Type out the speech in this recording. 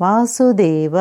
Vasudev.